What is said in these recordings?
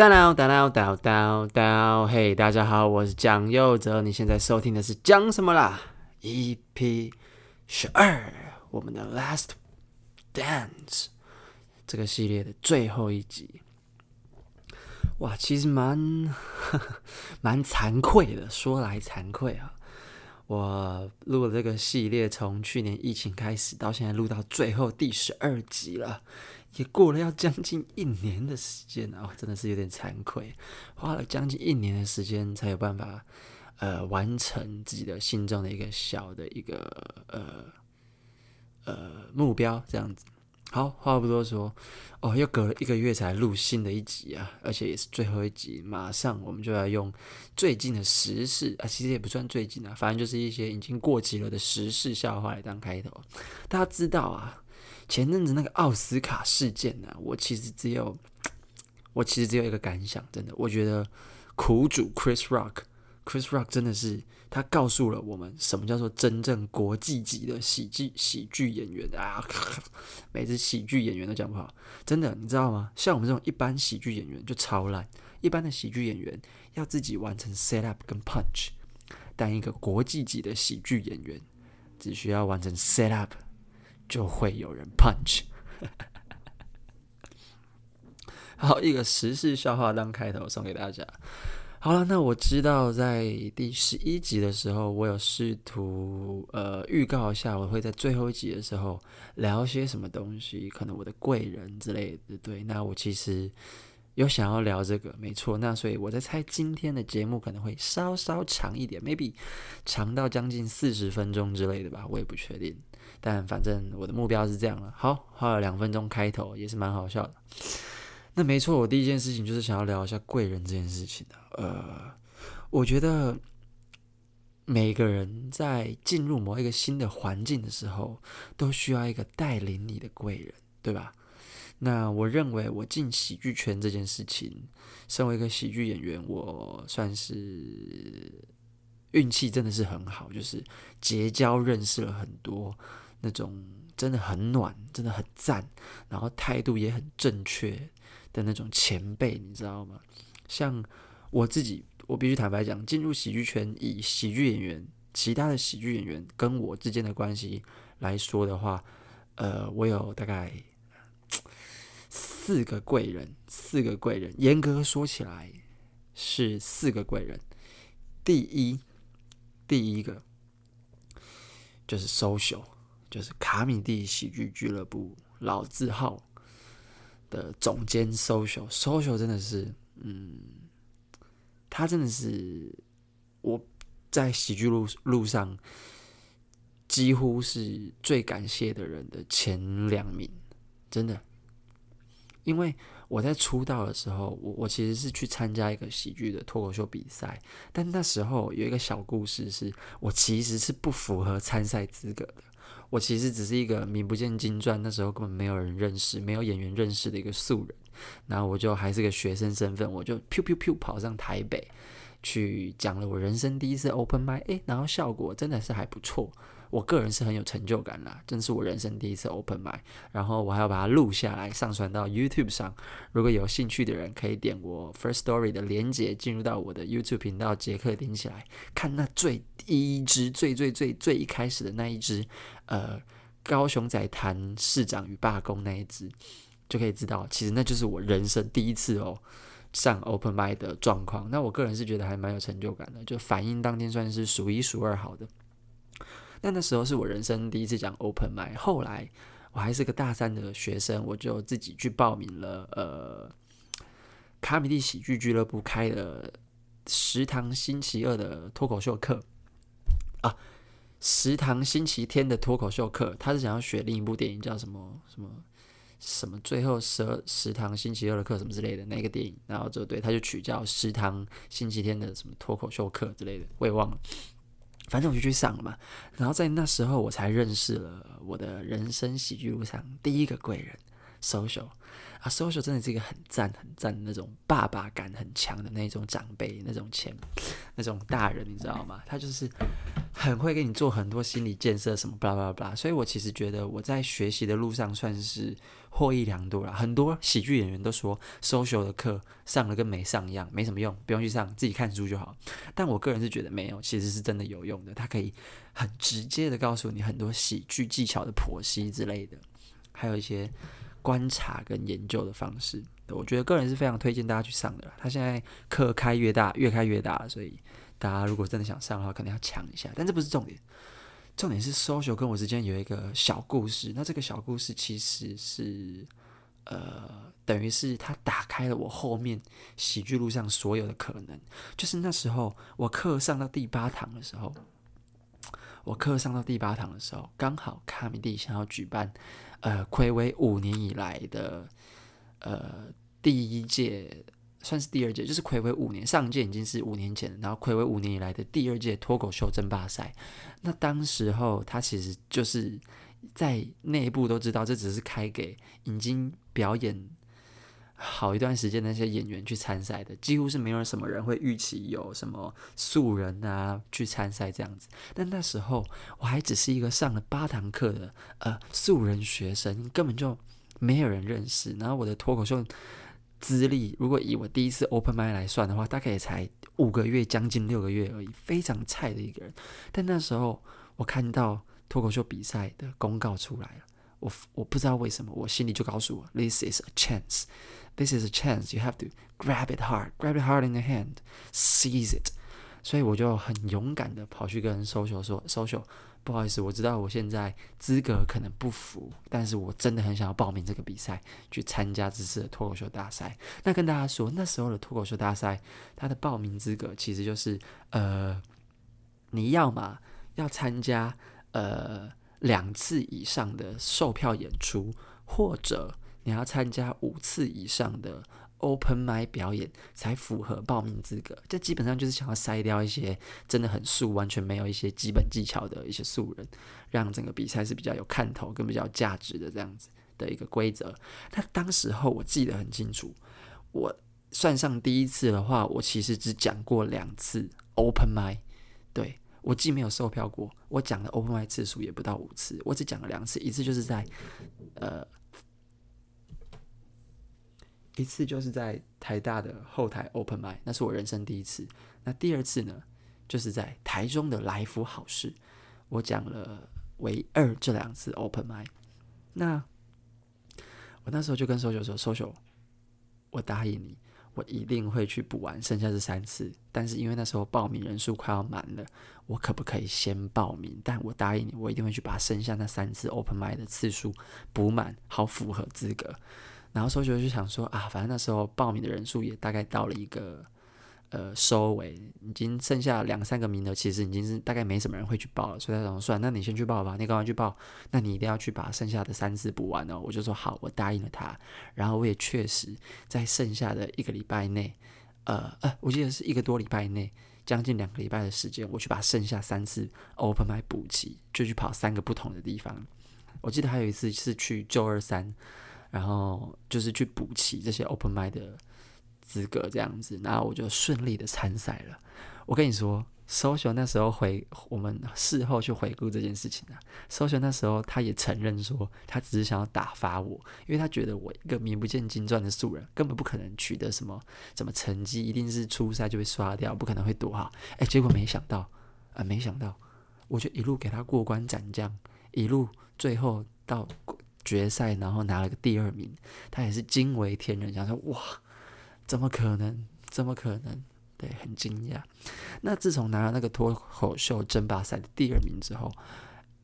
叨叨叨叨叨叨，嘿，大家好，我是蒋佑哲，你现在收听的是讲什么啦？EP 十二，我们的 Last Dance 这个系列的最后一集。哇，其实蛮 蛮惭愧的，说来惭愧啊。我录了这个系列，从去年疫情开始到现在录到最后第十二集了，也过了要将近一年的时间啊，真的是有点惭愧，花了将近一年的时间才有办法呃完成自己的心中的一个小的一个呃呃目标，这样子。好，话不多说，哦，又隔了一个月才录新的一集啊，而且也是最后一集，马上我们就要用最近的时事啊，其实也不算最近啊，反正就是一些已经过期了的时事笑话来当开头。大家知道啊，前阵子那个奥斯卡事件呢、我其实只有，我其实只有一个感想，真的，我觉得苦主 Chris Rock。Chris Rock 真的是，他告诉了我们什么叫做真正国际级的喜剧喜剧演员啊！每次喜剧演员都讲不好，真的，你知道吗？像我们这种一般喜剧演员就超烂，一般的喜剧演员要自己完成 set up 跟 punch，但一个国际级的喜剧演员只需要完成 set up 就会有人 punch。好，一个时事笑话当开头送给大家。好了，那我知道在第十一集的时候，我有试图呃预告一下，我会在最后一集的时候聊些什么东西，可能我的贵人之类的。对，那我其实有想要聊这个，没错。那所以我在猜今天的节目可能会稍稍长一点，maybe 长到将近四十分钟之类的吧，我也不确定。但反正我的目标是这样了。好，花了两分钟开头，也是蛮好笑的。那没错，我第一件事情就是想要聊一下贵人这件事情的。呃，我觉得每个人在进入某一个新的环境的时候，都需要一个带领你的贵人，对吧？那我认为我进喜剧圈这件事情，身为一个喜剧演员，我算是运气真的是很好，就是结交认识了很多那种真的很暖、真的很赞，然后态度也很正确的那种前辈，你知道吗？像我自己，我必须坦白讲，进入喜剧圈，以喜剧演员、其他的喜剧演员跟我之间的关系来说的话，呃，我有大概四个贵人，四个贵人，严格说起来是四个贵人。第一，第一个就是 social，就是卡米蒂喜剧俱乐部老字号。的总监 social social 真的是，嗯，他真的是我在喜剧路路上几乎是最感谢的人的前两名，真的。因为我在出道的时候，我我其实是去参加一个喜剧的脱口秀比赛，但那时候有一个小故事，是我其实是不符合参赛资格的。我其实只是一个名不见经传，那时候根本没有人认识，没有演员认识的一个素人。然后我就还是个学生身份，我就噗噗噗跑上台北去讲了我人生第一次 open m i 诶，然后效果真的是还不错。我个人是很有成就感啦，真是我人生第一次 open mic，然后我还要把它录下来上传到 YouTube 上。如果有兴趣的人，可以点我 First Story 的连结，进入到我的 YouTube 频道，杰克点起来看那最第一支、最最最最一开始的那一支，呃，高雄仔谈市长与罢工那一支，就可以知道，其实那就是我人生第一次哦上 open m i 的状况。那我个人是觉得还蛮有成就感的，就反应当天算是数一数二好的。那那时候是我人生第一次讲 open mic，后来我还是个大三的学生，我就自己去报名了。呃，卡米蒂喜剧俱乐部开的食堂星期二的脱口秀课啊，食堂星期天的脱口秀课。他是想要学另一部电影，叫什么什么什么，最后十十堂星期二的课什么之类的那个电影，然后就对，他就取叫食堂星期天的什么脱口秀课之类的，我也忘了。反正我就去上了嘛，然后在那时候我才认识了我的人生喜剧路上第一个贵人，social 啊，social 真的是一个很赞很赞的那种爸爸感很强的那种长辈，那种前那种大人，你知道吗？他就是很会给你做很多心理建设，什么巴拉巴拉巴拉。所以我其实觉得我在学习的路上算是获益良多了。很多喜剧演员都说 social 的课上了跟没上一样，没什么用，不用去上，自己看书就好。但我个人是觉得没有，其实是真的有用的。它可以很直接的告诉你很多喜剧技巧的剖析之类的。还有一些观察跟研究的方式，我觉得个人是非常推荐大家去上的。他现在课开越大，越开越大，所以大家如果真的想上的话，可能要抢一下。但这不是重点，重点是 social 跟我之间有一个小故事。那这个小故事其实是，呃，等于是他打开了我后面喜剧路上所有的可能。就是那时候我课上到第八堂的时候，我课上到第八堂的时候，刚好卡米蒂想要举办。呃，睽违五年以来的呃第一届，算是第二届，就是睽违五年，上届已经是五年前，然后睽违五年以来的第二届脱口秀争霸赛。那当时候他其实就是在内部都知道，这只是开给已经表演好一段时间那些演员去参赛的，几乎是没有什么人会预期有什么素人啊去参赛这样子。但那时候我还只是一个上了八堂课的呃素人学生，根本就没有人认识。然后我的脱口秀资历，如果以我第一次 open mic 来算的话，大概也才五个月，将近六个月而已，非常菜的一个人。但那时候我看到脱口秀比赛的公告出来了，我我不知道为什么，我心里就告诉我，this is a chance。This is a chance. You have to grab it hard, grab it hard in the hand, seize it. 所以我就很勇敢的跑去跟 social 说：“social，不好意思，我知道我现在资格可能不符，但是我真的很想要报名这个比赛，去参加这次的脱口秀大赛。”那跟大家说，那时候的脱口秀大赛，它的报名资格其实就是呃，你要嘛要参加呃两次以上的售票演出，或者。你要参加五次以上的 open m y 表演才符合报名资格，这基本上就是想要筛掉一些真的很素、完全没有一些基本技巧的一些素人，让整个比赛是比较有看头、跟比较有价值的这样子的一个规则。那当时候我记得很清楚，我算上第一次的话，我其实只讲过两次 open m y 对，我既没有售票过，我讲的 open m i 次数也不到五次，我只讲了两次，一次就是在呃。一次就是在台大的后台 open mic，那是我人生第一次。那第二次呢，就是在台中的来福好事，我讲了唯二这两次 open mic。那我那时候就跟 social 说：“social，我答应你，我一定会去补完剩下这三次。但是因为那时候报名人数快要满了，我可不可以先报名？但我答应你，我一定会去把剩下那三次 open mic 的次数补满，好符合资格。”然后 social 就想说啊，反正那时候报名的人数也大概到了一个呃收尾，已经剩下两三个名额，其实已经是大概没什么人会去报了，所以他想说算，那你先去报吧，你赶快去报，那你一定要去把剩下的三次补完哦。我就说好，我答应了他，然后我也确实在剩下的一个礼拜内，呃呃，我记得是一个多礼拜内，将近两个礼拜的时间，我去把剩下三次 open my 补齐，就去跑三个不同的地方。我记得还有一次是去旧二三。然后就是去补齐这些 open mic 的资格，这样子，然后我就顺利的参赛了。我跟你说，social 那时候回我们事后去回顾这件事情啊，social 那时候他也承认说，他只是想要打发我，因为他觉得我一个名不见经传的素人，根本不可能取得什么什么成绩，一定是初赛就被刷掉，不可能会多好。哎，结果没想到，啊、呃，没想到，我就一路给他过关斩将，一路最后到。决赛，然后拿了个第二名，他也是惊为天人，想说哇，怎么可能？怎么可能？对，很惊讶。那自从拿了那个脱口秀争霸赛的第二名之后，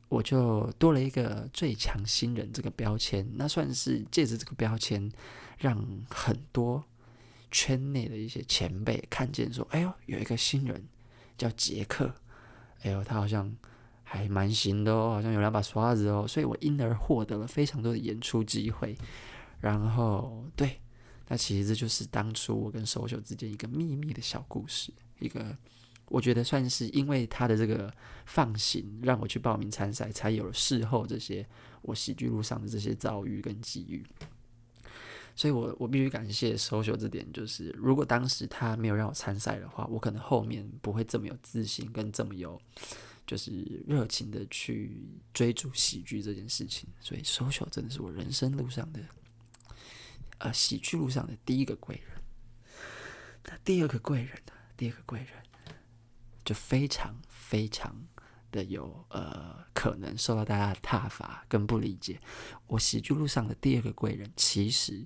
我就多了一个最强新人这个标签。那算是借着这个标签，让很多圈内的一些前辈看见，说：“哎呦，有一个新人叫杰克，哎呦，他好像。”还蛮行的哦，好像有两把刷子哦，所以我因而获得了非常多的演出机会。然后，对，那其实这就是当初我跟 social 之间一个秘密的小故事，一个我觉得算是因为他的这个放行，让我去报名参赛，才有了事后这些我喜剧路上的这些遭遇跟机遇。所以我我必须感谢 social 这点，就是如果当时他没有让我参赛的话，我可能后面不会这么有自信，跟这么有就是热情的去追逐喜剧这件事情。所以 social 真的是我人生路上的，呃，喜剧路上的第一个贵人。那第二个贵人呢？第二个贵人就非常非常的有呃可能受到大家的挞伐跟不理解。我喜剧路上的第二个贵人，其实。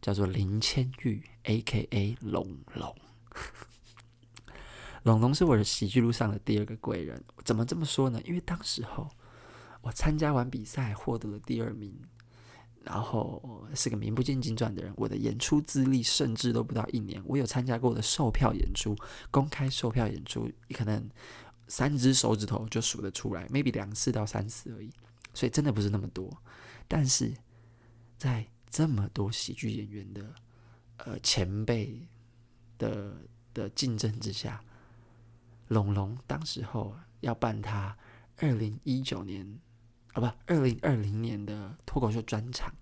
叫做林千玉，A.K.A. 龙龙。龙龙是我的喜剧路上的第二个贵人。怎么这么说呢？因为当时候我参加完比赛，获得了第二名，然后是个名不见经传的人。我的演出资历甚至都不到一年。我有参加过的售票演出，公开售票演出，可能三只手指头就数得出来，maybe 两次到三次而已。所以真的不是那么多。但是在这么多喜剧演员的呃前辈的的竞争之下，龙龙当时候要办他二零一九年啊，不，二零二零年的脱口秀专场，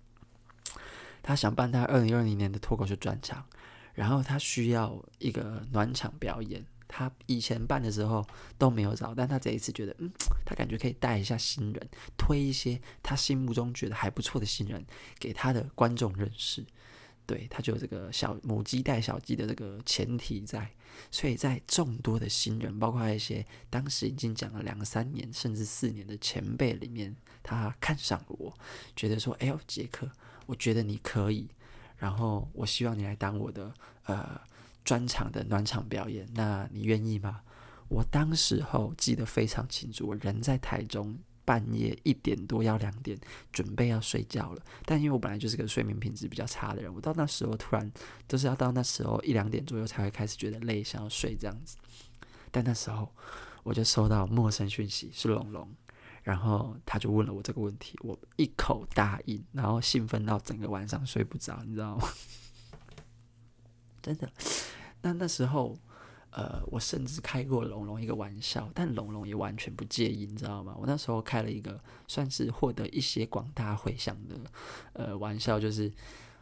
他想办他二零二零年的脱口秀专场，然后他需要一个暖场表演。他以前办的时候都没有找，但他这一次觉得，嗯，他感觉可以带一下新人，推一些他心目中觉得还不错的新人给他的观众认识。对，他就有这个小母鸡带小鸡的这个前提在，所以在众多的新人，包括一些当时已经讲了两三年甚至四年的前辈里面，他看上了我，觉得说，哎呦，杰克，我觉得你可以，然后我希望你来当我的呃。专场的暖场表演，那你愿意吗？我当时候记得非常清楚，我人在台中，半夜一点多要两点，准备要睡觉了。但因为我本来就是个睡眠品质比较差的人，我到那时候突然都是要到那时候一两点左右才会开始觉得累，想要睡这样子。但那时候我就收到陌生讯息，是龙龙，然后他就问了我这个问题，我一口答应，然后兴奋到整个晚上睡不着，你知道吗？真的。那那时候，呃，我甚至开过龙龙一个玩笑，但龙龙也完全不介意，你知道吗？我那时候开了一个算是获得一些广大回响的呃玩笑，就是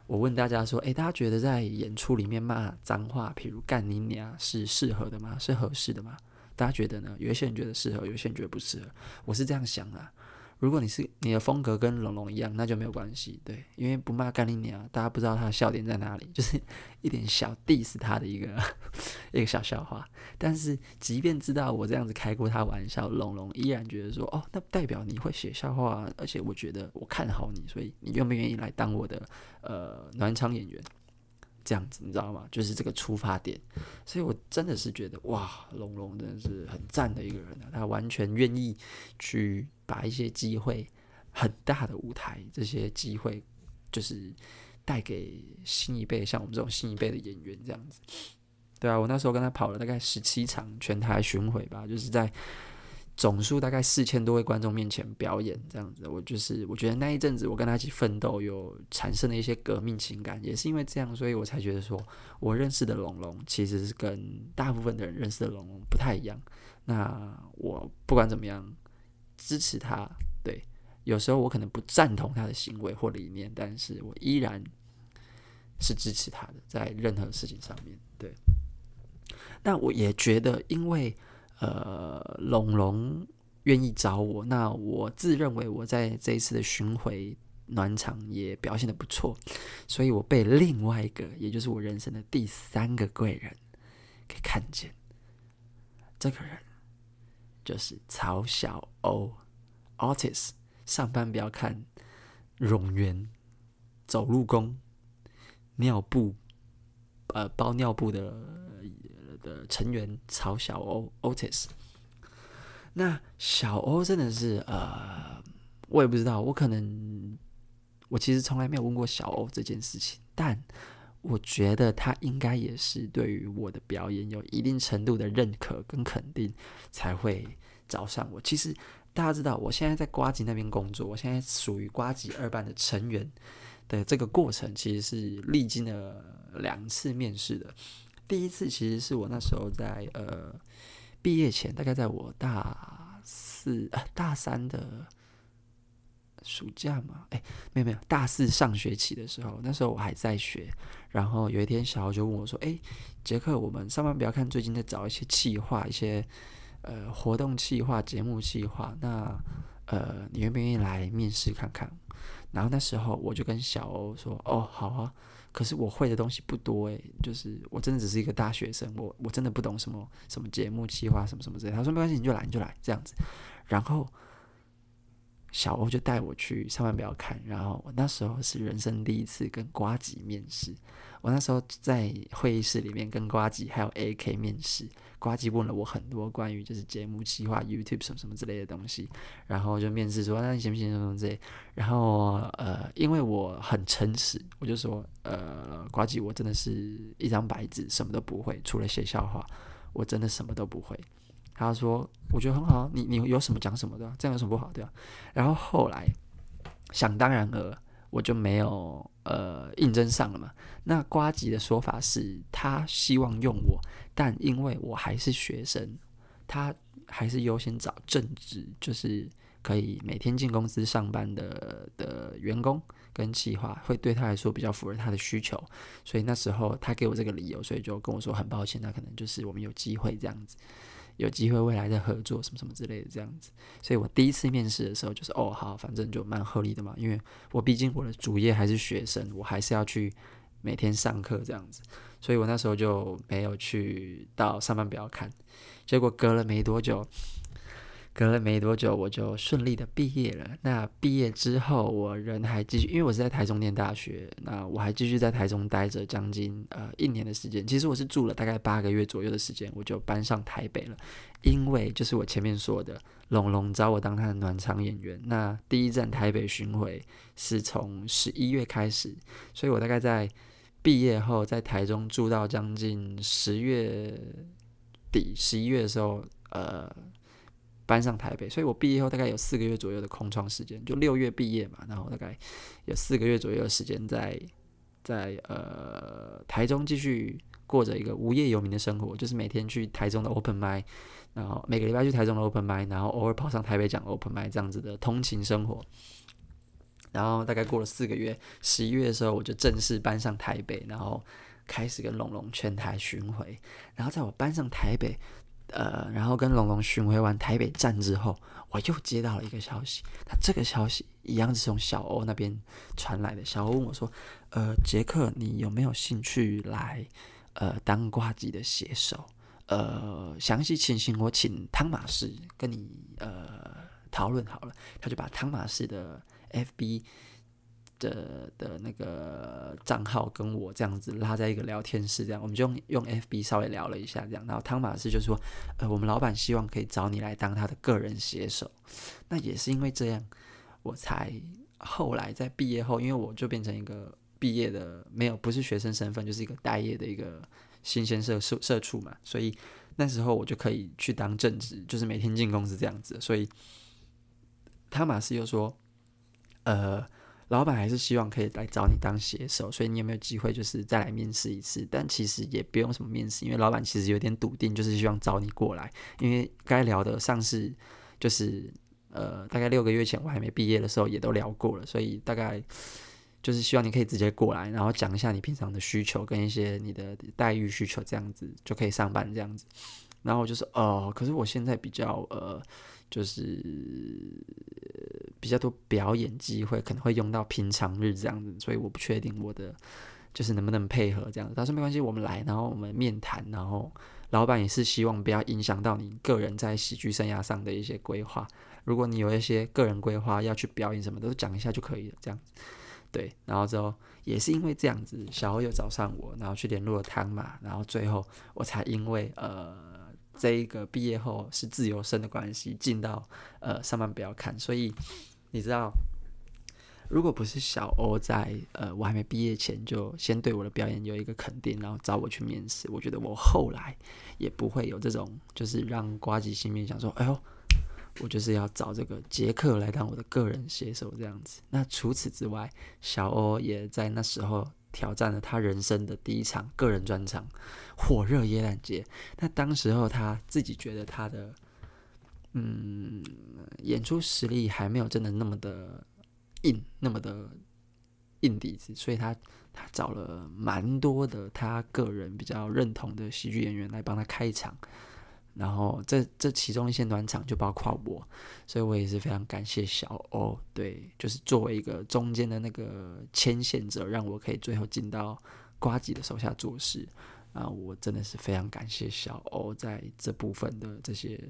我问大家说，诶，大家觉得在演出里面骂脏话，譬如干你娘，是适合的吗？是合适的吗？大家觉得呢？有一些人觉得适合，有些人觉得不适合。我是这样想的。如果你是你的风格跟龙龙一样，那就没有关系，对，因为不骂干你娘，大家不知道他的笑点在哪里，就是一点小 diss 他的一个 一个小笑话。但是即便知道我这样子开过他玩笑，龙龙依然觉得说，哦，那代表你会写笑话，而且我觉得我看好你，所以你愿不愿意来当我的呃暖场演员？这样子你知道吗？就是这个出发点，所以我真的是觉得哇，龙龙真的是很赞的一个人啊，他完全愿意去把一些机会，很大的舞台，这些机会就是带给新一辈，像我们这种新一辈的演员这样子。对啊，我那时候跟他跑了大概十七场全台巡回吧，就是在。总数大概四千多位观众面前表演这样子，我就是我觉得那一阵子我跟他一起奋斗，有产生了一些革命情感，也是因为这样，所以我才觉得说，我认识的龙龙其实是跟大部分的人认识的龙龙不太一样。那我不管怎么样支持他，对，有时候我可能不赞同他的行为或理念，但是我依然是支持他的，在任何事情上面，对。那我也觉得，因为。呃，龙龙愿意找我，那我自认为我在这一次的巡回暖场也表现的不错，所以我被另外一个，也就是我人生的第三个贵人给看见。这个人就是曹小欧，artist，。上班不要看冗员、走路工、尿布，呃，包尿布的。的成员曹小欧 Otis，那小欧真的是呃，我也不知道，我可能我其实从来没有问过小欧这件事情，但我觉得他应该也是对于我的表演有一定程度的认可跟肯定，才会找上我。其实大家知道，我现在在瓜吉那边工作，我现在属于瓜吉二班的成员的这个过程，其实是历经了两次面试的。第一次其实是我那时候在呃毕业前，大概在我大四、呃、大三的暑假嘛，哎，没有没有，大四上学期的时候，那时候我还在学。然后有一天，小欧就问我说：“哎，杰克，我们上班不要看，最近在找一些企划，一些呃活动企划、节目企划，那呃，你愿不愿意来面试看看？”然后那时候我就跟小欧说：“哦，好啊。”可是我会的东西不多诶，就是我真的只是一个大学生，我我真的不懂什么什么节目计划什么什么之类。他说没关系，你就来你就来这样子。然后小欧就带我去上班表看，然后我那时候是人生第一次跟瓜吉面试。我那时候在会议室里面跟呱吉还有 AK 面试，呱吉问了我很多关于就是节目计划、YouTube 什么什么之类的东西，然后就面试说那你行不行什么什么之类，然后呃因为我很诚实，我就说呃呱吉我真的是一张白纸，什么都不会，除了写笑话，我真的什么都不会。他说我觉得很好，你你有什么讲什么的，这样有什么不好对吧？然后后来想当然了。我就没有呃应征上了嘛。那瓜吉的说法是他希望用我，但因为我还是学生，他还是优先找正职，就是可以每天进公司上班的的员工跟计划，会对他来说比较符合他的需求。所以那时候他给我这个理由，所以就跟我说很抱歉，那可能就是我们有机会这样子。有机会未来的合作什么什么之类的这样子，所以我第一次面试的时候就是哦好，反正就蛮合理的嘛，因为我毕竟我的主业还是学生，我还是要去每天上课这样子，所以我那时候就没有去到上班表看，结果隔了没多久。隔了没多久，我就顺利的毕业了。那毕业之后，我人还继续，因为我是在台中念大学，那我还继续在台中待着将近呃一年的时间。其实我是住了大概八个月左右的时间，我就搬上台北了。因为就是我前面说的，龙龙找我当他的暖场演员。那第一站台北巡回是从十一月开始，所以我大概在毕业后在台中住到将近十月底、十一月的时候，呃。搬上台北，所以我毕业后大概有四个月左右的空窗时间，就六月毕业嘛，然后大概有四个月左右的时间在在呃台中继续过着一个无业游民的生活，就是每天去台中的 Open Mic，然后每个礼拜去台中的 Open Mic，然后偶尔跑上台北讲 Open Mic 这样子的通勤生活。然后大概过了四个月，十一月的时候我就正式搬上台北，然后开始跟龙龙全台巡回。然后在我搬上台北。呃，然后跟龙龙巡回完台北站之后，我又接到了一个消息。那这个消息一样是从小欧那边传来的。小欧问我说：“呃，杰克，你有没有兴趣来呃当呱吉的写手？呃，详细情形我请汤马士跟你呃讨论好了。”他就把汤马士的 FB。的的那个账号跟我这样子拉在一个聊天室，这样我们就用用 FB 稍微聊了一下，这样，然后汤马斯就说，呃，我们老板希望可以找你来当他的个人写手，那也是因为这样，我才后来在毕业后，因为我就变成一个毕业的没有不是学生身份，就是一个待业的一个新鲜社社社畜嘛，所以那时候我就可以去当正职，就是每天进公司这样子，所以汤马斯又说，呃。老板还是希望可以来找你当写手，所以你有没有机会就是再来面试一次？但其实也不用什么面试，因为老板其实有点笃定，就是希望找你过来。因为该聊的上次就是呃大概六个月前我还没毕业的时候也都聊过了，所以大概就是希望你可以直接过来，然后讲一下你平常的需求跟一些你的待遇需求，这样子就可以上班这样子。然后我就说哦，可是我现在比较呃。就是比较多表演机会，可能会用到平常日这样子，所以我不确定我的就是能不能配合这样子。他说没关系，我们来，然后我们面谈，然后老板也是希望不要影响到你个人在喜剧生涯上的一些规划。如果你有一些个人规划要去表演什么，都讲一下就可以了。这样子，对。然后之后也是因为这样子，小欧又找上我，然后去联络了汤马，然后最后我才因为呃。这一个毕业后是自由生的关系，进到呃上班不要看，所以你知道，如果不是小欧在呃我还没毕业前就先对我的表演有一个肯定，然后找我去面试，我觉得我后来也不会有这种就是让呱吉心面想说，哎呦，我就是要找这个杰克来当我的个人写手这样子。那除此之外，小欧也在那时候。挑战了他人生的第一场个人专场，火热耶诞节。那当时候他自己觉得他的，嗯，演出实力还没有真的那么的硬，那么的硬底子，所以他他找了蛮多的他个人比较认同的喜剧演员来帮他开场。然后这这其中一些暖场就包括我，所以我也是非常感谢小欧，对，就是作为一个中间的那个牵线者，让我可以最后进到瓜吉的手下做事啊，我真的是非常感谢小欧在这部分的这些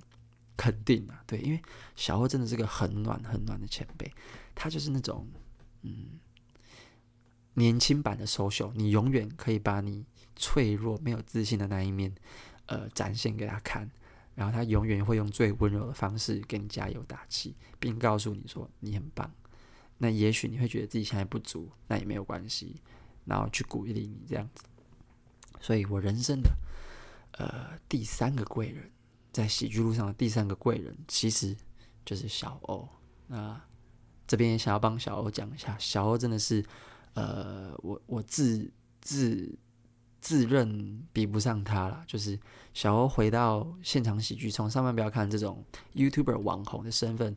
肯定啊，对，因为小欧真的是个很暖很暖的前辈，他就是那种嗯年轻版的 social，你永远可以把你脆弱没有自信的那一面。呃，展现给他看，然后他永远会用最温柔的方式给你加油打气，并告诉你说你很棒。那也许你会觉得自己现在不足，那也没有关系，然后去鼓励你这样子。所以我人生的呃第三个贵人，在喜剧路上的第三个贵人，其实就是小欧。那这边也想要帮小欧讲一下，小欧真的是呃，我我自自。自认比不上他了，就是小欧回到现场喜剧，从上班不要看这种 YouTuber 网红的身份，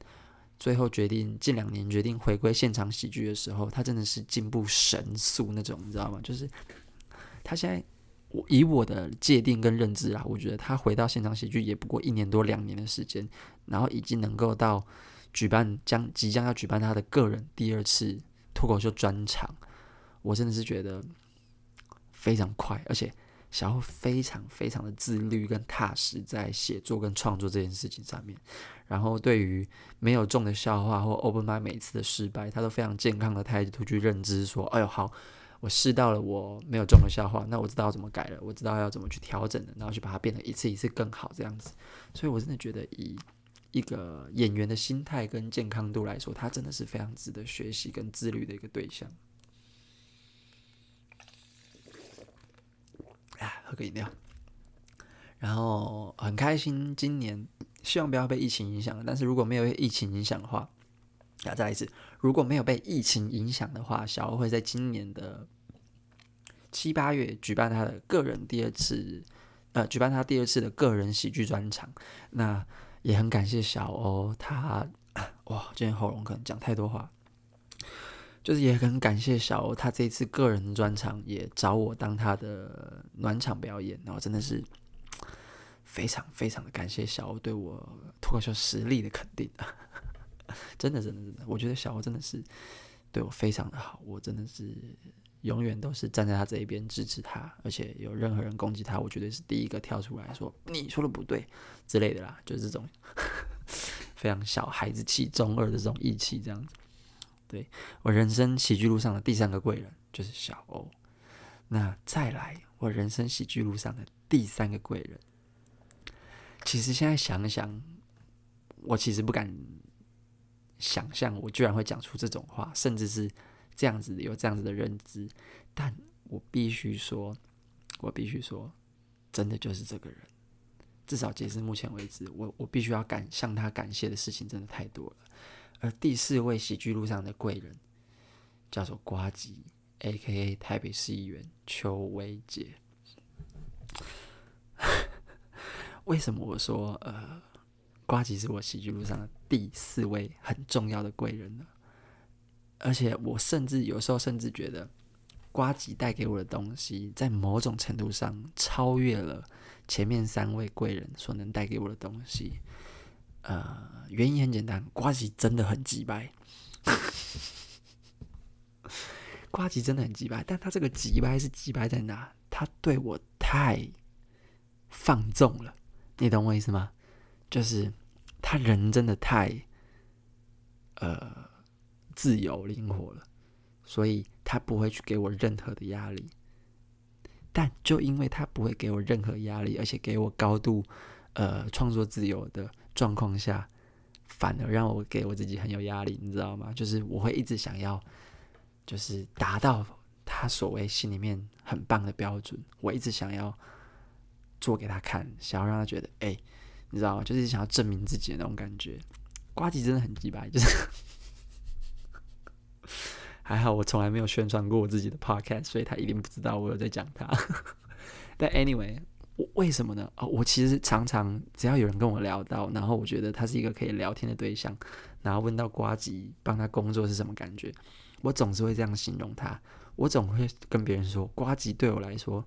最后决定近两年决定回归现场喜剧的时候，他真的是进步神速那种，你知道吗？就是他现在，我以我的界定跟认知啊，我觉得他回到现场喜剧也不过一年多两年的时间，然后已经能够到举办将即将要举办他的个人第二次脱口秀专场，我真的是觉得。非常快，而且小欧非常非常的自律跟踏实，在写作跟创作这件事情上面。然后对于没有中的笑话或 open m i 每次的失败，他都非常健康的态度去认知，说：“哎呦，好，我试到了我没有中的笑话，那我知道怎么改了，我知道要怎么去调整的，然后去把它变得一次一次更好这样子。”所以，我真的觉得以一个演员的心态跟健康度来说，他真的是非常值得学习跟自律的一个对象。喝个饮料，然后很开心。今年希望不要被疫情影响，但是如果没有被疫情影响的话，啊，再来一次，如果没有被疫情影响的话，小欧会在今年的七八月举办他的个人第二次，呃，举办他第二次的个人喜剧专场。那也很感谢小欧，他哇，今天喉咙可能讲太多话。就是也很感谢小欧，他这次个人专场也找我当他的暖场表演，然后真的是非常非常的感谢小欧对我脱口秀实力的肯定，真的真的真的，我觉得小欧真的是对我非常的好，我真的是永远都是站在他这一边支持他，而且有任何人攻击他，我绝对是第一个跳出来说你说的不对之类的啦，就是这种 非常小孩子气、中二的这种义气这样子。对，我人生喜剧路上的第三个贵人就是小欧，那再来我人生喜剧路上的第三个贵人，其实现在想想，我其实不敢想象我居然会讲出这种话，甚至是这样子有这样子的认知，但我必须说，我必须说，真的就是这个人，至少截至目前为止，我我必须要感向他感谢的事情真的太多了。而第四位喜剧路上的贵人，叫做呱吉，A.K.A. 台北市议员邱威杰。为什么我说呃，瓜吉是我喜剧路上的第四位很重要的贵人了？而且我甚至有时候甚至觉得，瓜吉带给我的东西，在某种程度上超越了前面三位贵人所能带给我的东西。呃，原因很简单，瓜吉真的很机掰，瓜吉真的很机掰，但他这个机掰是机掰在哪？他对我太放纵了，你懂我意思吗？就是他人真的太呃自由灵活了，所以他不会去给我任何的压力。但就因为他不会给我任何压力，而且给我高度呃创作自由的。状况下，反而让我给我自己很有压力，你知道吗？就是我会一直想要，就是达到他所谓心里面很棒的标准，我一直想要做给他看，想要让他觉得，哎、你知道吗？就是想要证明自己的那种感觉。瓜吉真的很鸡掰，就是 还好我从来没有宣传过我自己的 podcast，所以他一定不知道我有在讲他。但 anyway，我为什么呢？哦，我其实常常只要有人跟我聊到，然后我觉得他是一个可以聊天的对象，然后问到瓜吉帮他工作是什么感觉，我总是会这样形容他。我总会跟别人说，瓜吉对我来说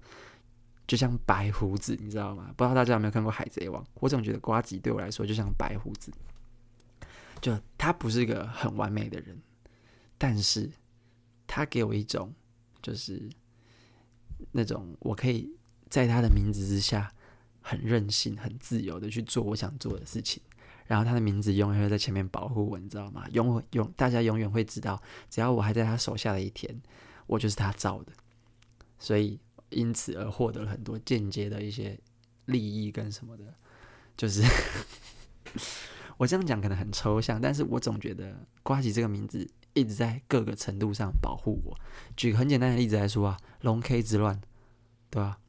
就像白胡子，你知道吗？不知道大家有没有看过《海贼王》？我总觉得瓜吉对我来说就像白胡子，就他不是一个很完美的人，但是他给我一种就是那种我可以。在他的名字之下，很任性、很自由的去做我想做的事情。然后他的名字永远会在前面保护我，你知道吗？永永大家永远会知道，只要我还在他手下的一天，我就是他造的。所以因此而获得了很多间接的一些利益跟什么的。就是 我这样讲可能很抽象，但是我总觉得瓜吉这个名字一直在各个程度上保护我。举个很简单的例子来说啊，龙 K 之乱，对吧？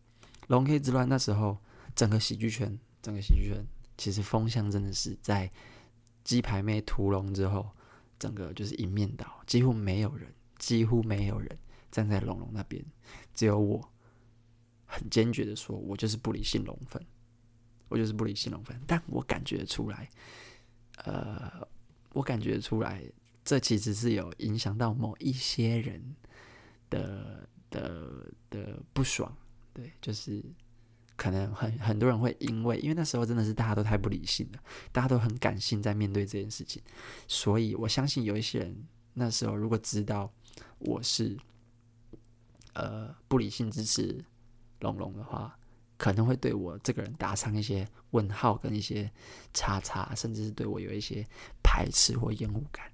龙 K 之乱那时候，整个喜剧圈，整个喜剧圈其实风向真的是在鸡排妹屠龙之后，整个就是一面倒，几乎没有人，几乎没有人站在龙龙那边，只有我很坚决的说，我就是不理性龙粉，我就是不理性龙粉。但我感觉出来，呃，我感觉出来，这其实是有影响到某一些人的的的不爽。对，就是可能很很多人会因为，因为那时候真的是大家都太不理性了，大家都很感性在面对这件事情，所以我相信有一些人那时候如果知道我是呃不理性支持龙龙的话，可能会对我这个人打上一些问号跟一些叉叉，甚至是对我有一些排斥或厌恶感。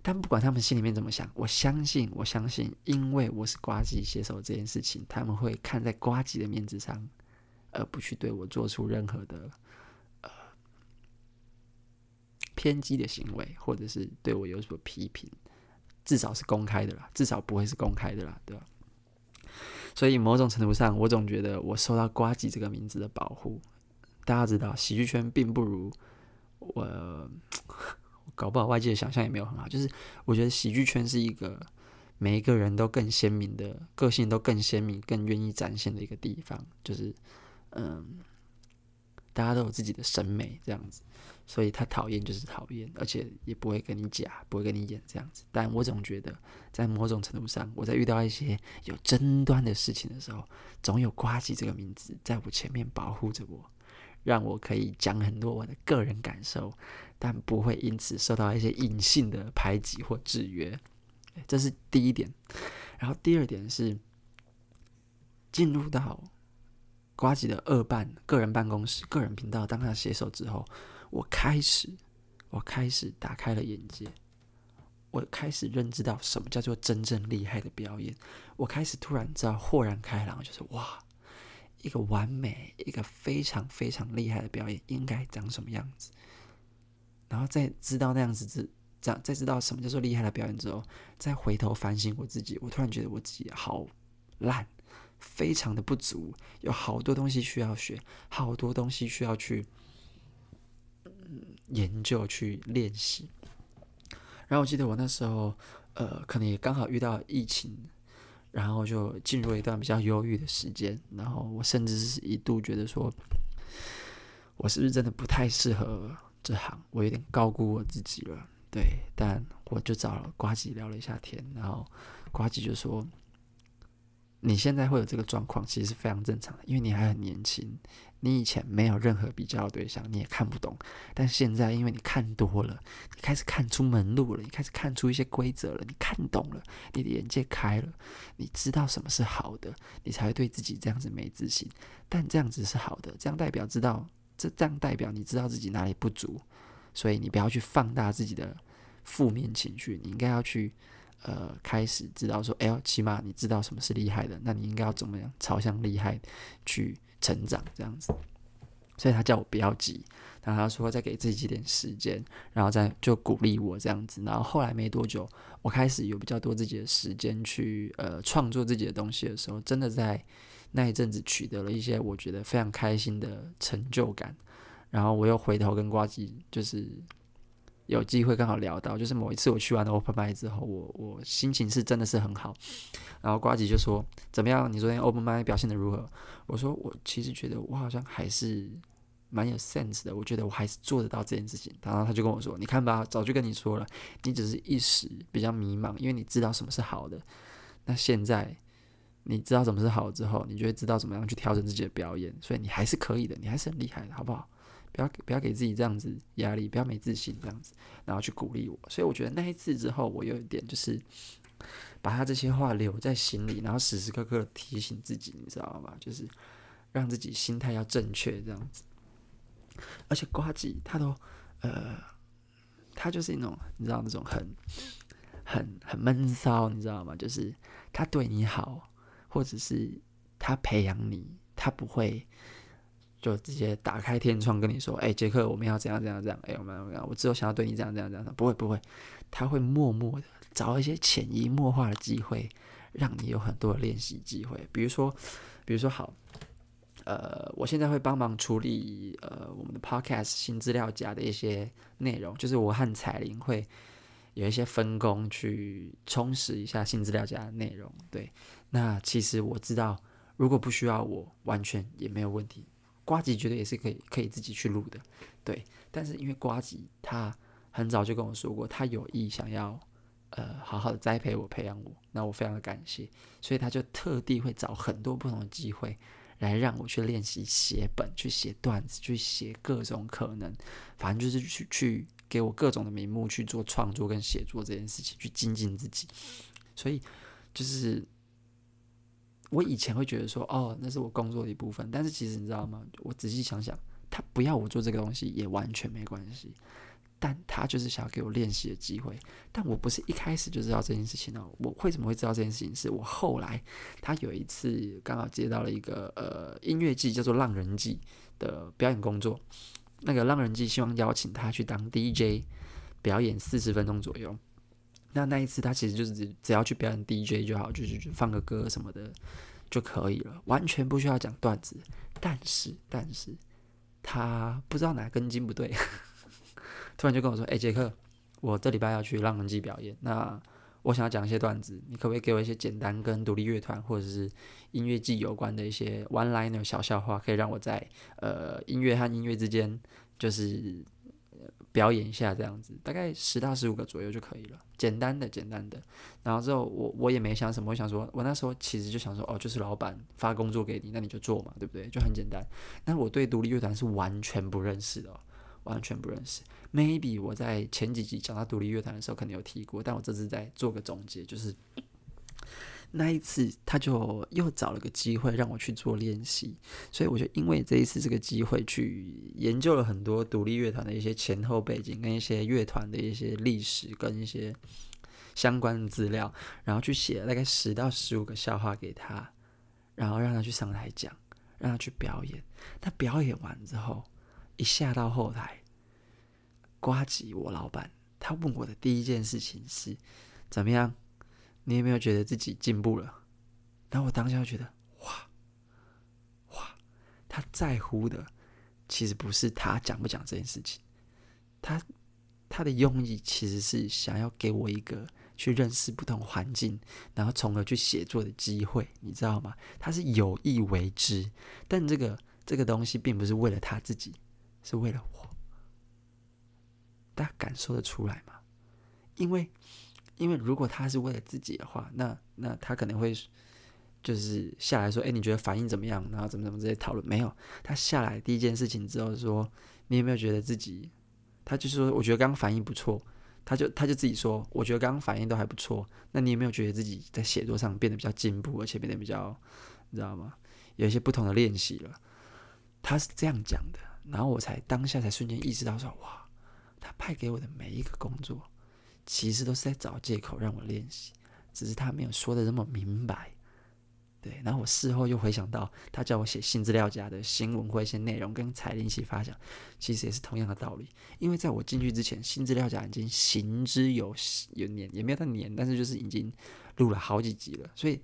但不管他们心里面怎么想，我相信，我相信，因为我是瓜吉携手这件事情，他们会看在瓜吉的面子上，而不去对我做出任何的呃偏激的行为，或者是对我有所批评，至少是公开的啦，至少不会是公开的啦，对吧？所以某种程度上，我总觉得我受到瓜吉这个名字的保护。大家知道，喜剧圈并不如我。搞不好外界的想象也没有很好，就是我觉得喜剧圈是一个每一个人都更鲜明的个性都更鲜明、更愿意展现的一个地方，就是嗯，大家都有自己的审美这样子，所以他讨厌就是讨厌，而且也不会跟你假，不会跟你演这样子。但我总觉得，在某种程度上，我在遇到一些有争端的事情的时候，总有瓜吉这个名字在我前面保护着我，让我可以讲很多我的个人感受。但不会因此受到一些隐性的排挤或制约，这是第一点。然后第二点是进入到瓜吉的二办个人办公室、个人频道当他写手之后，我开始，我开始打开了眼界，我开始认知到什么叫做真正厉害的表演。我开始突然知道，豁然开朗，就是哇，一个完美、一个非常非常厉害的表演应该长什么样子。然后再知道那样子之，这再知道什么叫做厉害的表演之后，再回头反省我自己，我突然觉得我自己好烂，非常的不足，有好多东西需要学，好多东西需要去嗯研究、去练习。然后我记得我那时候，呃，可能也刚好遇到疫情，然后就进入了一段比较忧郁的时间。然后我甚至是一度觉得说，我是不是真的不太适合？这行我有点高估我自己了，对，但我就找了瓜吉聊了一下天，然后瓜吉就说：“你现在会有这个状况，其实是非常正常的，因为你还很年轻，你以前没有任何比较的对象，你也看不懂，但现在因为你看多了，你开始看出门路了，你开始看出一些规则了，你看懂了，你的眼界开了，你知道什么是好的，你才会对自己这样子没自信，但这样子是好的，这样代表知道。”这这样代表你知道自己哪里不足，所以你不要去放大自己的负面情绪，你应该要去呃开始知道说，哎呦，起码你知道什么是厉害的，那你应该要怎么样朝向厉害去成长这样子。所以他叫我不要急，然后他说再给自己点时间，然后再就鼓励我这样子。然后后来没多久，我开始有比较多自己的时间去呃创作自己的东西的时候，真的在。那一阵子取得了一些我觉得非常开心的成就感，然后我又回头跟呱吉就是有机会刚好聊到，就是某一次我去完 Open Mic 之后，我我心情是真的是很好。然后瓜吉就说：“怎么样？你昨天 Open Mic 表现的如何？”我说：“我其实觉得我好像还是蛮有 sense 的，我觉得我还是做得到这件事情。”然后他就跟我说：“你看吧，早就跟你说了，你只是一时比较迷茫，因为你知道什么是好的。那现在你知道什么是好之后，你就会知道怎么样去调整自己的表演，所以你还是可以的，你还是很厉害的，好不好？不要不要给自己这样子压力，不要没自信这样子，然后去鼓励我。所以我觉得那一次之后，我有一点就是。”把他这些话留在心里，然后时时刻刻提醒自己，你知道吗？就是让自己心态要正确，这样子。而且呱吉他都呃，他就是那种你知道那种很很很闷骚，你知道吗？就是他对你好，或者是他培养你，他不会就直接打开天窗跟你说：“哎，杰克，我们要怎样怎样怎样。”哎，我们我们我只有想要对你这样这样这样。不会不会，他会默默的。找一些潜移默化的机会，让你有很多的练习机会。比如说，比如说好，呃，我现在会帮忙处理呃我们的 podcast 新资料夹的一些内容，就是我和彩玲会有一些分工去充实一下新资料夹的内容。对，那其实我知道，如果不需要我，完全也没有问题。瓜吉觉得也是可以，可以自己去录的。对，但是因为瓜吉他很早就跟我说过，他有意想要。呃，好好的栽培我、培养我，那我非常的感谢。所以他就特地会找很多不同的机会来让我去练习写本、去写段子、去写各种可能，反正就是去去给我各种的名目去做创作跟写作这件事情，去精进自己。所以就是我以前会觉得说，哦，那是我工作的一部分，但是其实你知道吗？我仔细想想，他不要我做这个东西也完全没关系。但他就是想要给我练习的机会，但我不是一开始就知道这件事情哦。我为什么会知道这件事情？是我后来他有一次刚好接到了一个呃音乐季叫做《浪人祭》的表演工作，那个《浪人祭》希望邀请他去当 DJ 表演四十分钟左右。那那一次他其实就是只只要去表演 DJ 就好，就是就放个歌什么的就可以了，完全不需要讲段子。但是但是他不知道哪根筋不对。突然就跟我说：“哎、杰克，我这礼拜要去浪人祭表演，那我想要讲一些段子，你可不可以给我一些简单跟独立乐团或者是音乐祭有关的一些 one liner 小笑话，可以让我在呃音乐和音乐之间就是表演一下这样子，大概十到十五个左右就可以了，简单的简单的。然后之后我我也没想什么，我想说，我那时候其实就想说，哦，就是老板发工作给你，那你就做嘛，对不对？就很简单。但我对独立乐团是完全不认识的。”完全不认识，maybe 我在前几集讲到独立乐团的时候可能有提过，但我这次再做个总结，就是那一次他就又找了个机会让我去做练习，所以我就因为这一次这个机会去研究了很多独立乐团的一些前后背景，跟一些乐团的一些历史跟一些相关的资料，然后去写了大概十到十五个笑话给他，然后让他去上台讲，让他去表演。他表演完之后。一下到后台，呱吉我老板，他问我的第一件事情是：怎么样？你有没有觉得自己进步了？然后我当下就觉得，哇哇，他在乎的其实不是他讲不讲这件事情，他他的用意其实是想要给我一个去认识不同环境，然后从而去写作的机会，你知道吗？他是有意为之，但这个这个东西并不是为了他自己。是为了我，大家感受得出来吗？因为，因为如果他是为了自己的话，那那他可能会就是下来说：“哎，你觉得反应怎么样？”然后怎么怎么这些讨论没有。他下来第一件事情之后说：“你有没有觉得自己？”他就是说：“我觉得刚刚反应不错。”他就他就自己说：“我觉得刚刚反应都还不错。”那你有没有觉得自己在写作上变得比较进步，而且变得比较，你知道吗？有一些不同的练习了。他是这样讲的。然后我才当下才瞬间意识到说，哇，他派给我的每一个工作，其实都是在找借口让我练习，只是他没有说的那么明白。对，然后我事后又回想到，他叫我写新资料夹的新闻或一些内容跟彩铃一起发奖，其实也是同样的道理。因为在我进去之前，新资料夹已经行之有有年，也没有到年，但是就是已经录了好几集了，所以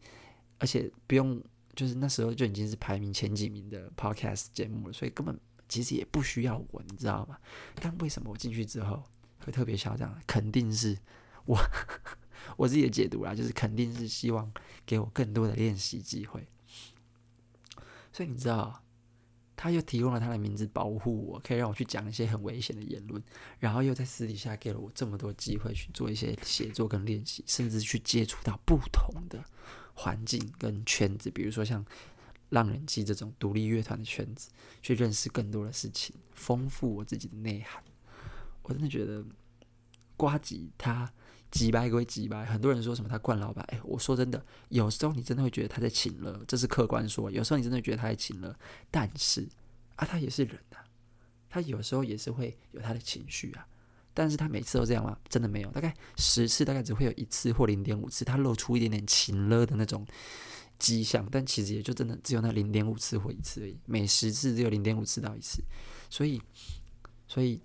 而且不用，就是那时候就已经是排名前几名的 podcast 节目了，所以根本。其实也不需要我，你知道吗？但为什么我进去之后会特别嚣张，肯定是我 我自己的解读啦，就是肯定是希望给我更多的练习机会。所以你知道，他又提供了他的名字保护我，可以让我去讲一些很危险的言论，然后又在私底下给了我这么多机会去做一些写作跟练习，甚至去接触到不同的环境跟圈子，比如说像浪人祭这种独立乐团的圈子，去认识更多的事情，丰富我自己的内涵。我真的觉得瓜吉他。几百归几百，很多人说什么他惯老板，哎，我说真的，有时候你真的会觉得他在请乐，这是客观说。有时候你真的觉得他在请乐，但是啊，他也是人啊，他有时候也是会有他的情绪啊。但是他每次都这样吗？真的没有，大概十次大概只会有一次或零点五次，他露出一点点请乐的那种迹象，但其实也就真的只有那零点五次或一次而已，每十次只有零点五次到一次，所以，所以。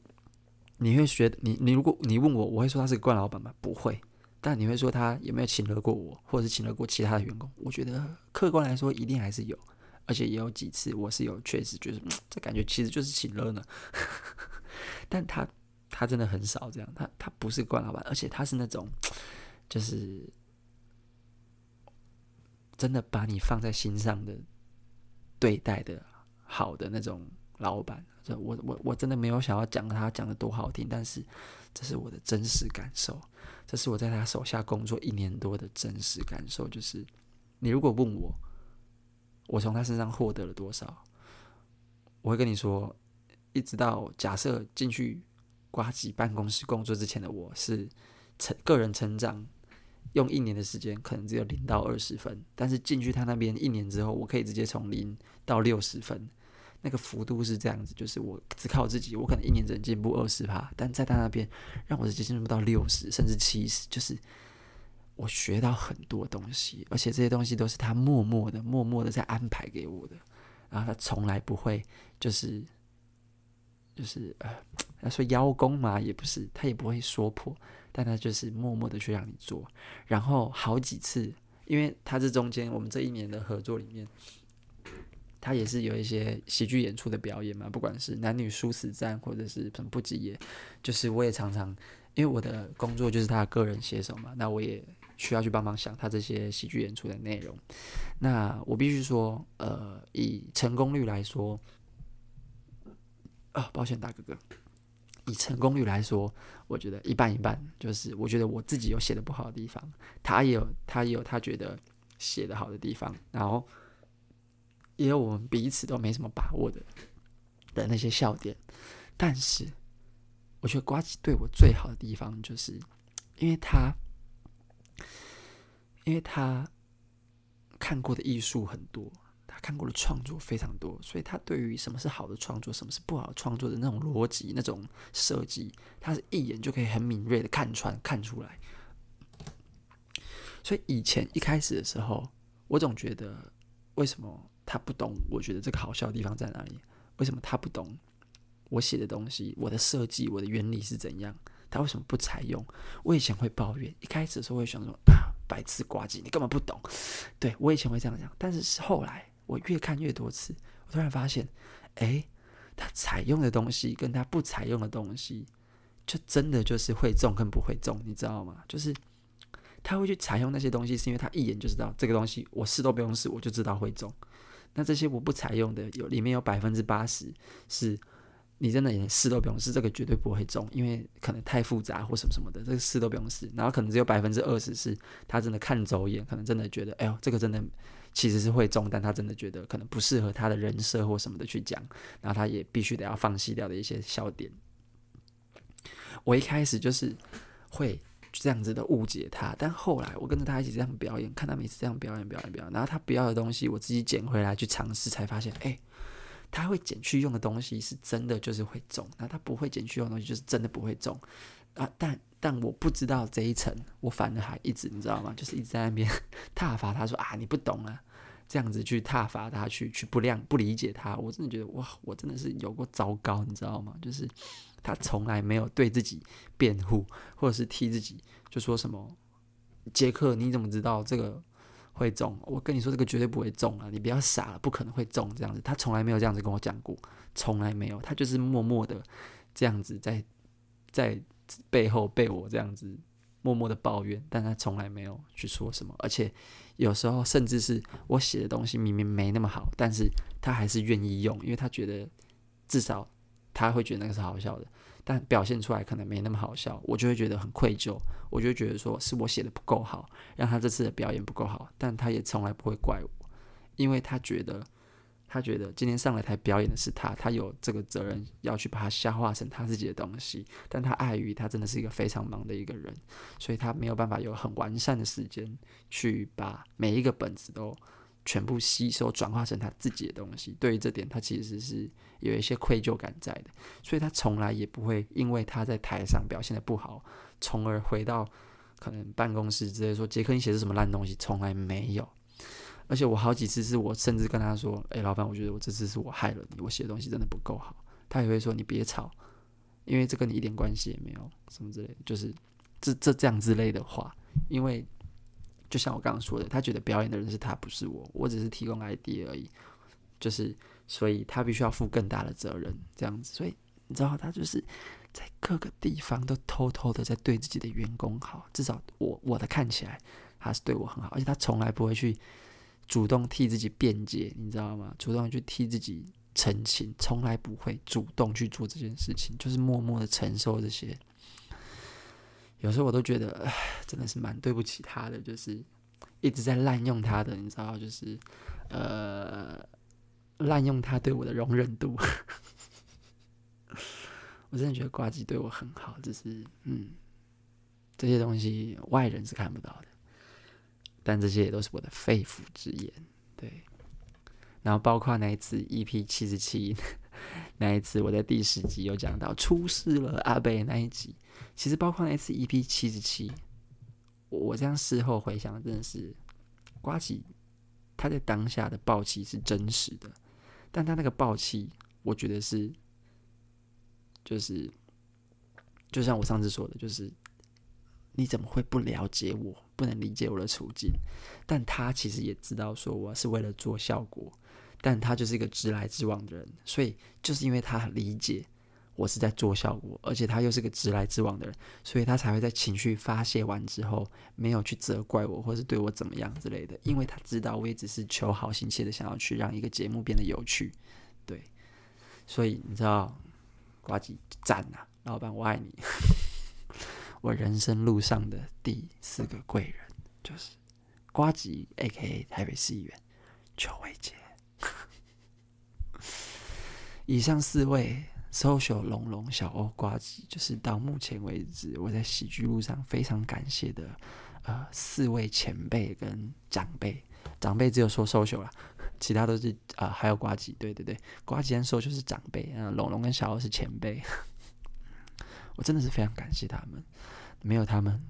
你会觉得你你如果你问我，我会说他是个惯老板吗？不会。但你会说他有没有请了过我，或者是请了过其他的员工？我觉得客观来说，一定还是有，而且也有几次我是有确实觉得这感觉其实就是请了呢。但他他真的很少这样，他他不是惯老板，而且他是那种就是真的把你放在心上的对待的好的那种老板。这我我我真的没有想要讲他讲的多好听，但是这是我的真实感受，这是我在他手下工作一年多的真实感受。就是你如果问我，我从他身上获得了多少，我会跟你说，一直到假设进去瓜吉办公室工作之前的我是成个人成长，用一年的时间可能只有零到二十分，但是进去他那边一年之后，我可以直接从零到六十分。那个幅度是这样子，就是我只靠自己，我可能一年只能进步二十趴，但在他那边让我直接进步到六十甚至七十，就是我学到很多东西，而且这些东西都是他默默的、默默的在安排给我的，然后他从来不会就是就是呃，他说邀功嘛，也不是，他也不会说破，但他就是默默的去让你做，然后好几次，因为他这中间我们这一年的合作里面。他也是有一些喜剧演出的表演嘛，不管是男女殊死战，或者是什么不吉夜，就是我也常常，因为我的工作就是他的个人写手嘛，那我也需要去帮忙想他这些喜剧演出的内容。那我必须说，呃，以成功率来说，啊、哦，抱歉大哥哥，以成功率来说，我觉得一半一半，就是我觉得我自己有写的不好的地方，他也有他也有他觉得写的好的地方，然后。也有我们彼此都没什么把握的的那些笑点，但是我觉得瓜吉对我最好的地方，就是因为他，因为他看过的艺术很多，他看过的创作非常多，所以他对于什么是好的创作，什么是不好的创作的那种逻辑、那种设计，他是一眼就可以很敏锐的看穿、看出来。所以以前一开始的时候，我总觉得为什么？他不懂，我觉得这个好笑的地方在哪里？为什么他不懂我写的东西？我的设计，我的原理是怎样？他为什么不采用？我以前会抱怨，一开始的时候会想说啊，白痴呱吉，你根本不懂。对，我以前会这样讲，但是后来我越看越多次，我突然发现，诶，他采用的东西跟他不采用的东西，就真的就是会中跟不会中，你知道吗？就是他会去采用那些东西，是因为他一眼就知道这个东西，我试都不用试，我就知道会中。那这些我不采用的，有里面有百分之八十是，你真的连试都不用试，这个绝对不会中，因为可能太复杂或什么什么的，这个试都不用试。然后可能只有百分之二十是他真的看走眼，可能真的觉得，哎呦，这个真的其实是会中，但他真的觉得可能不适合他的人设或什么的去讲，然后他也必须得要放弃掉的一些笑点。我一开始就是会。这样子的误解他，但后来我跟着他一起这样表演，看他每次这样表演、表演、表演，然后他不要的东西，我自己捡回来去尝试，才发现，哎，他会捡去用的东西是真的就是会中，那他不会捡去用的东西就是真的不会中啊！但但我不知道这一层，我反而还一直你知道吗？就是一直在那边 挞伐他说啊，你不懂啊，这样子去挞伐他，去去不谅不理解他，我真的觉得哇，我真的是有过糟糕，你知道吗？就是。他从来没有对自己辩护，或者是替自己就说什么：“杰克，你怎么知道这个会中？我跟你说，这个绝对不会中啊！你不要傻了，不可能会中这样子。”他从来没有这样子跟我讲过，从来没有。他就是默默的这样子在在背后被我这样子默默的抱怨，但他从来没有去说什么，而且有时候甚至是我写的东西明明没那么好，但是他还是愿意用，因为他觉得至少他会觉得那个是好笑的。但表现出来可能没那么好笑，我就会觉得很愧疚，我就会觉得说是我写的不够好，让他这次的表演不够好。但他也从来不会怪我，因为他觉得，他觉得今天上了台表演的是他，他有这个责任要去把它消化成他自己的东西。但他碍于他真的是一个非常忙的一个人，所以他没有办法有很完善的时间去把每一个本子都。全部吸收转化成他自己的东西，对于这点他其实是有一些愧疚感在的，所以他从来也不会因为他在台上表现的不好，从而回到可能办公室之类说杰克你写的是什么烂东西，从来没有。而且我好几次是我甚至跟他说，诶、欸，老板，我觉得我这次是我害了你，我写的东西真的不够好。他也会说你别吵，因为这跟你一点关系也没有，什么之类的，就是这这这样之类的话，因为。就像我刚刚说的，他觉得表演的人是他，不是我，我只是提供 ID 而已。就是，所以他必须要负更大的责任，这样子。所以你知道，他就是在各个地方都偷偷的在对自己的员工好，至少我我的看起来他是对我很好，而且他从来不会去主动替自己辩解，你知道吗？主动去替自己澄清，从来不会主动去做这件事情，就是默默的承受这些。有时候我都觉得，真的是蛮对不起他的，就是一直在滥用他的，你知道，就是呃，滥用他对我的容忍度。我真的觉得呱吉对我很好，只是嗯，这些东西外人是看不到的，但这些也都是我的肺腑之言，对。然后包括那一次 EP 七十七。那一次我在第十集有讲到出事了阿贝那一集，其实包括那一次 EP 七十七，我这样事后回想，真的是呱吉他在当下的暴气是真实的，但他那个暴气，我觉得是就是就像我上次说的，就是你怎么会不了解我，不能理解我的处境？但他其实也知道说我是为了做效果。但他就是一个直来直往的人，所以就是因为他很理解我是在做效果，而且他又是个直来直往的人，所以他才会在情绪发泄完之后，没有去责怪我，或是对我怎么样之类的，因为他知道我也只是求好心切的想要去让一个节目变得有趣，对，所以你知道，呱唧赞呐，老板我爱你，我人生路上的第四个贵人就是瓜吉，A.K.A. 台北市议员邱伟杰。以上四位 social 龙龙小欧瓜吉，就是到目前为止我在喜剧路上非常感谢的呃四位前辈跟长辈。长辈只有说 social 啦，其他都是啊、呃、还有瓜吉，对对对，瓜吉跟 social 是长辈，然后龙龙跟小欧是前辈。我真的是非常感谢他们，没有他们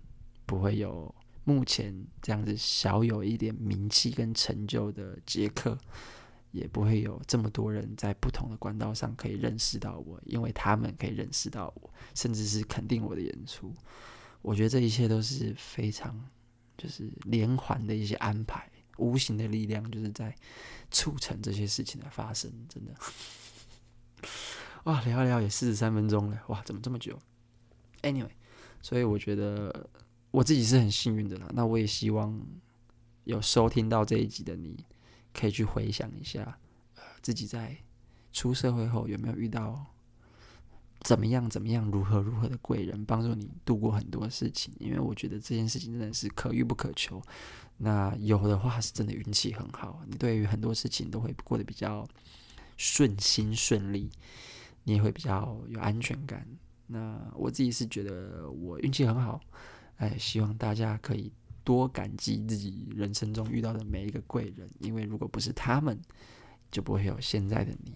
不会有目前这样子小有一点名气跟成就的杰克。也不会有这么多人在不同的管道上可以认识到我，因为他们可以认识到我，甚至是肯定我的演出。我觉得这一切都是非常就是连环的一些安排，无形的力量就是在促成这些事情的发生。真的，哇，聊一聊也四十三分钟了，哇，怎么这么久？Anyway，所以我觉得我自己是很幸运的啦。那我也希望有收听到这一集的你。可以去回想一下，呃，自己在出社会后有没有遇到怎么样、怎么样、如何、如何的贵人，帮助你度过很多事情。因为我觉得这件事情真的是可遇不可求。那有的话是真的运气很好，你对于很多事情都会过得比较顺心顺利，你也会比较有安全感。那我自己是觉得我运气很好，哎，希望大家可以。多感激自己人生中遇到的每一个贵人，因为如果不是他们，就不会有现在的你。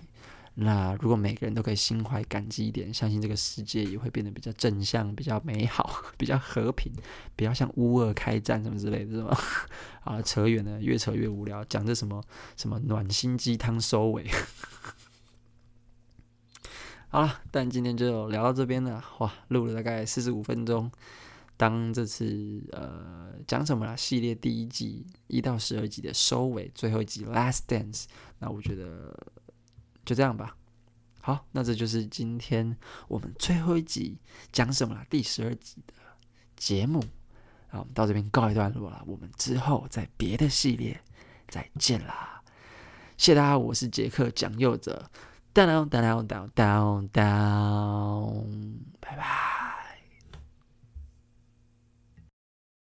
那如果每个人都可以心怀感激一点，相信这个世界也会变得比较正向、比较美好、比较和平，不要像乌俄开战什么之类的，是吗？啊，扯远了，越扯越无聊，讲这什么什么暖心鸡汤收尾。好了，但今天就聊到这边了，哇，录了大概四十五分钟。当这次呃讲什么啦？系列第一季一到十二集的收尾，最后一集 Last Dance，那我觉得就这样吧。好，那这就是今天我们最后一集讲什么了？第十二集的节目。好，我们到这边告一段落了。我们之后在别的系列再见啦！谢谢大家，我是杰克讲佑者，down down down down down，拜拜。